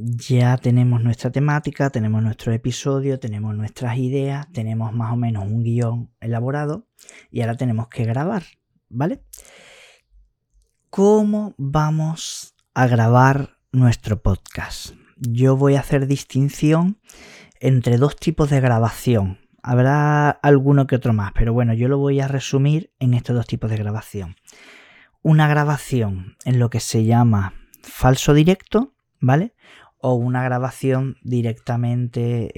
ya tenemos nuestra temática, tenemos nuestro episodio, tenemos nuestras ideas, tenemos más o menos un guion elaborado y ahora tenemos que grabar, ¿vale? ¿Cómo vamos a grabar nuestro podcast? Yo voy a hacer distinción entre dos tipos de grabación. Habrá alguno que otro más, pero bueno, yo lo voy a resumir en estos dos tipos de grabación. Una grabación en lo que se llama falso directo, ¿vale? O una grabación directamente,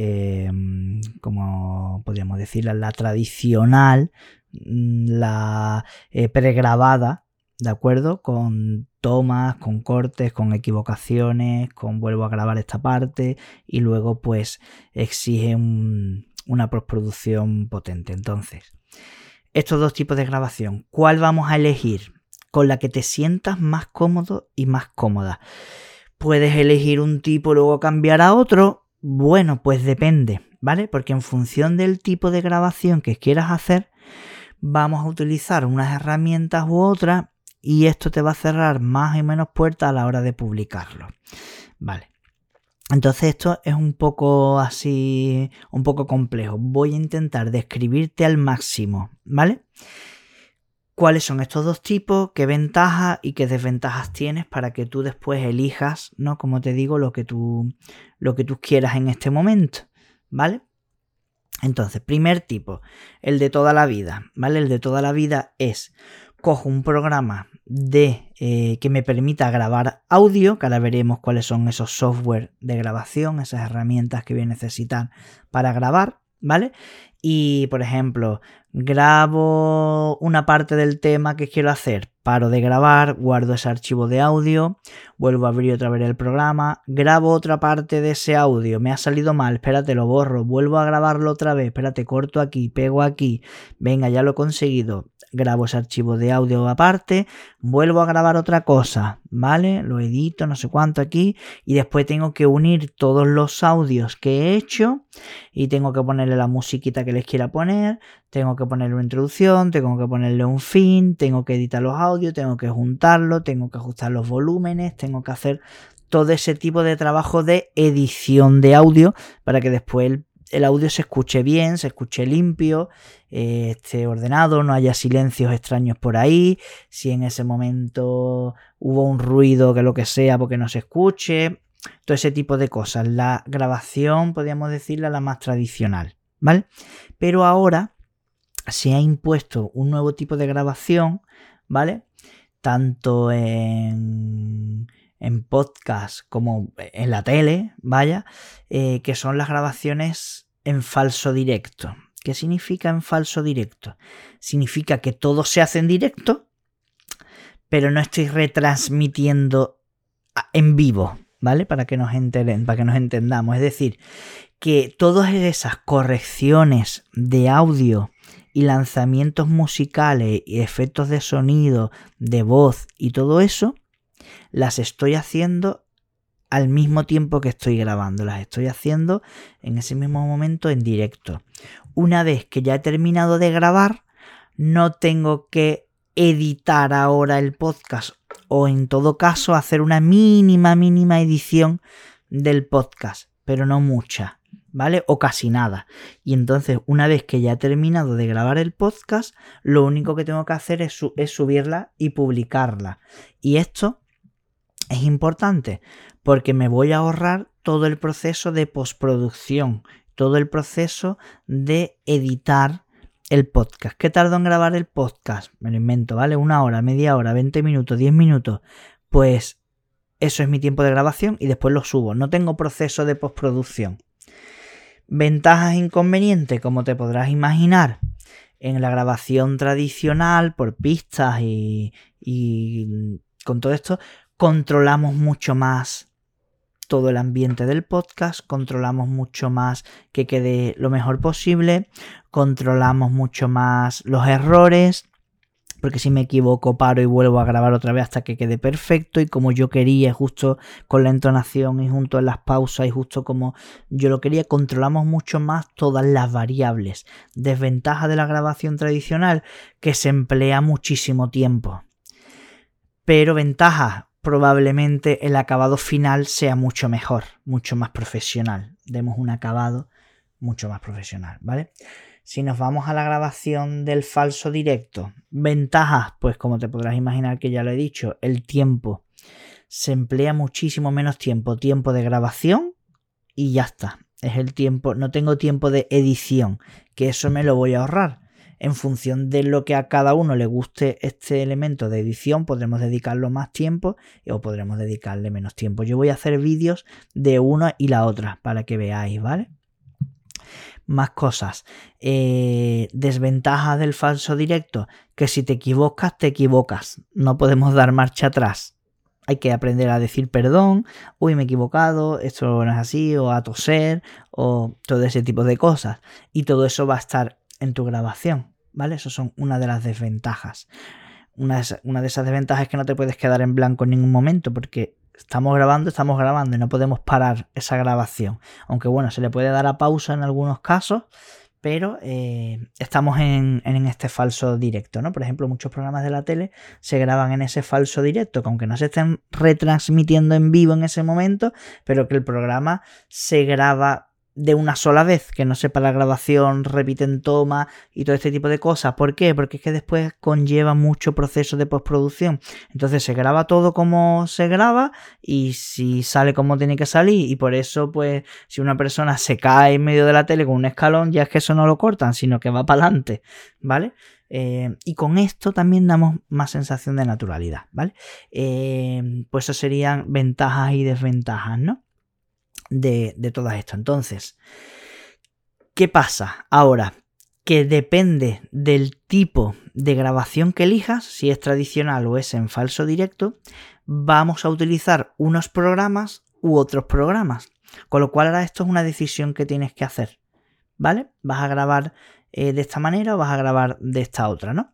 em, como podríamos decir, la tradicional, mm, la eh, pregrabada, ¿de acuerdo? Con tomas, con cortes, con equivocaciones, con vuelvo a grabar esta parte y luego pues exige una postproducción potente. Entonces, estos dos tipos de grabación, ¿cuál vamos a elegir? Con la que te sientas más cómodo y más cómoda. Puedes elegir un tipo y luego cambiar a otro. Bueno, pues depende, ¿vale? Porque en función del tipo de grabación que quieras hacer, vamos a utilizar unas herramientas u otras y esto te va a cerrar más y menos puertas a la hora de publicarlo. Vale. Entonces esto es un poco así, un poco complejo. Voy a intentar describirte al máximo, ¿vale? ¿Cuáles son estos dos tipos? ¿Qué ventajas y qué desventajas tienes para que tú después elijas, ¿no? Como te digo, lo que tú, lo que tú quieras en este momento, ¿vale? Entonces, primer tipo, el de toda la vida, ¿vale? El de toda la vida es cojo un programa de eh, que me permita grabar audio, que ahora veremos cuáles son esos software de grabación, esas herramientas que voy a necesitar para grabar, ¿vale? Y por ejemplo, grabo una parte del tema que quiero hacer, paro de grabar, guardo ese archivo de audio, vuelvo a abrir otra vez el programa, grabo otra parte de ese audio, me ha salido mal, espérate, lo borro, vuelvo a grabarlo otra vez, espérate, corto aquí, pego aquí, venga, ya lo he conseguido, grabo ese archivo de audio aparte, vuelvo a grabar otra cosa, ¿vale? Lo edito, no sé cuánto aquí, y después tengo que unir todos los audios que he hecho y tengo que ponerle la musiquita que les quiera poner, tengo que ponerle una introducción, tengo que ponerle un fin, tengo que editar los audios, tengo que juntarlo, tengo que ajustar los volúmenes, tengo que hacer todo ese tipo de trabajo de edición de audio para que después el el audio se escuche bien, se escuche limpio, eh, esté ordenado, no haya silencios extraños por ahí, si en ese momento hubo un ruido que lo que sea porque no se escuche, todo ese tipo de cosas. La grabación, podríamos decirla, la más tradicional, ¿vale? Pero ahora se ha impuesto un nuevo tipo de grabación, ¿vale? Tanto en en podcast como en la tele, vaya, eh, que son las grabaciones en falso directo. ¿Qué significa en falso directo? Significa que todo se hace en directo, pero no estoy retransmitiendo en vivo, ¿vale? Para que nos para que nos entendamos. Es decir, que todas esas correcciones de audio y lanzamientos musicales y efectos de sonido, de voz y todo eso, las estoy haciendo al mismo tiempo que estoy grabando, las estoy haciendo en ese mismo momento en directo. Una vez que ya he terminado de grabar, no tengo que editar ahora el podcast o en todo caso hacer una mínima, mínima edición del podcast, pero no mucha, ¿vale? O casi nada. Y entonces, una vez que ya he terminado de grabar el podcast, lo único que tengo que hacer es, es subirla y publicarla. Y esto es importante porque me voy a ahorrar todo el proceso de postproducción, todo el proceso de editar el podcast. ¿Qué tardo en grabar el podcast? Me lo invento, ¿vale? Una hora, media hora, 20 minutos, 10 minutos. Pues eso es mi tiempo de grabación y después lo subo. No tengo proceso de postproducción. Ventajas e inconvenientes, como te podrás imaginar, en la grabación tradicional por pistas y, y con todo esto, controlamos mucho más todo el ambiente del podcast, controlamos mucho más que quede lo mejor posible, controlamos mucho más los errores, porque si me equivoco paro y vuelvo a grabar otra vez hasta que quede perfecto y como yo quería, justo con la entonación y junto en las pausas y justo como yo lo quería, controlamos mucho más todas las variables. Desventaja de la grabación tradicional, que se emplea muchísimo tiempo. Pero ventaja, probablemente el acabado final sea mucho mejor, mucho más profesional. Demos un acabado mucho más profesional, ¿vale? Si nos vamos a la grabación del falso directo, ventajas, pues como te podrás imaginar que ya lo he dicho, el tiempo. Se emplea muchísimo menos tiempo, tiempo de grabación y ya está. Es el tiempo, no tengo tiempo de edición, que eso me lo voy a ahorrar. En función de lo que a cada uno le guste este elemento de edición, podremos dedicarlo más tiempo o podremos dedicarle menos tiempo. Yo voy a hacer vídeos de una y la otra para que veáis, ¿vale? más cosas. Eh, desventajas del falso directo, que si te equivocas, te equivocas. No podemos dar marcha atrás. Hay que aprender a decir perdón, uy, me he equivocado, esto no es así, o a toser, o todo ese tipo de cosas. Y todo eso va a estar en tu grabación, ¿vale? Eso son una de las desventajas. Una de, esas desventajas es que no te puedes quedar en blanco en ningún momento, porque estamos grabando, estamos grabando y no podemos parar esa grabación. Aunque bueno, se le puede dar a pausa en algunos casos, pero eh, estamos en, en, este falso directo, ¿no? Por ejemplo, muchos programas de la tele se graban en ese falso directo, que aunque no se estén retransmitiendo en vivo en ese momento, pero que el programa se graba de una sola vez, que no sepa la grabación, repiten toma y todo este tipo de cosas. ¿Por qué? Porque es que después conlleva mucho proceso de postproducción. Entonces se graba todo como se graba y si sale como tiene que salir y por eso pues si una persona se cae en medio de la tele con un escalón ya es que eso no lo cortan, sino que va para adelante, ¿vale? Eh, y con esto también damos más sensación de naturalidad, ¿vale? Eh, pues eso serían ventajas y desventajas, ¿no? De, de todas esto. Entonces, ¿qué pasa ahora? Que depende del tipo de grabación que elijas, si es tradicional o es en falso directo, vamos a utilizar unos programas u otros programas. Con lo cual ahora esto es una decisión que tienes que hacer. ¿Vale? Vas a grabar eh, de esta manera o vas a grabar de esta otra, ¿no?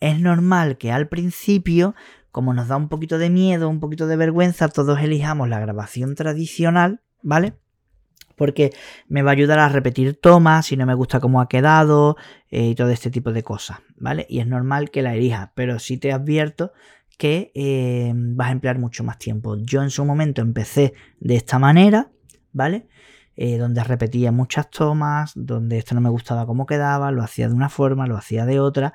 Es normal que al principio, como nos da un poquito de miedo, un poquito de vergüenza, todos elijamos la grabación tradicional ¿vale? Porque me va a ayudar a repetir tomas si no me gusta cómo ha quedado eh, y todo este tipo de cosas, ¿vale? Y es normal que la elijas, pero sí te advierto que eh, vas a emplear mucho más tiempo. Yo en su momento empecé de esta manera, ¿vale? Eh, donde repetía muchas tomas, donde esto no me gustaba cómo quedaba, lo hacía de una forma, lo hacía de otra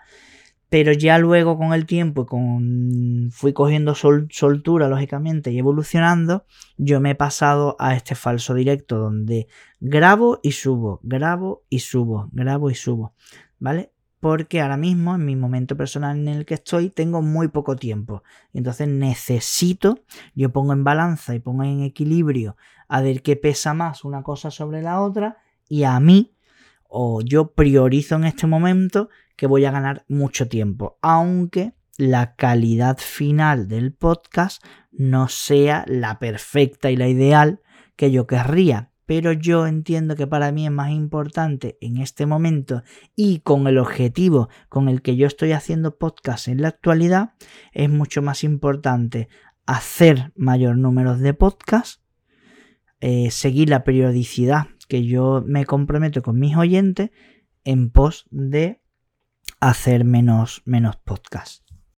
pero ya luego con el tiempo, con fui cogiendo soltura lógicamente y evolucionando, yo me he pasado a este falso directo donde grabo y subo, grabo y subo, grabo y subo, ¿vale? Porque ahora mismo, en mi momento personal en el que estoy, tengo muy poco tiempo. Entonces necesito, yo pongo en balanza y pongo en equilibrio a ver qué pesa más una cosa sobre la otra y a mí, o yo priorizo en este momento que voy a ganar mucho tiempo, aunque la calidad final del podcast no sea la perfecta y la ideal que yo querría. Pero yo entiendo que para mí es más importante en este momento y con el objetivo con el que yo estoy haciendo podcast en la actualidad, es mucho más importante hacer mayor número de podcasts, eh, seguir la periodicidad que yo me comprometo con mis oyentes en pos de hacer menos, menos podcast.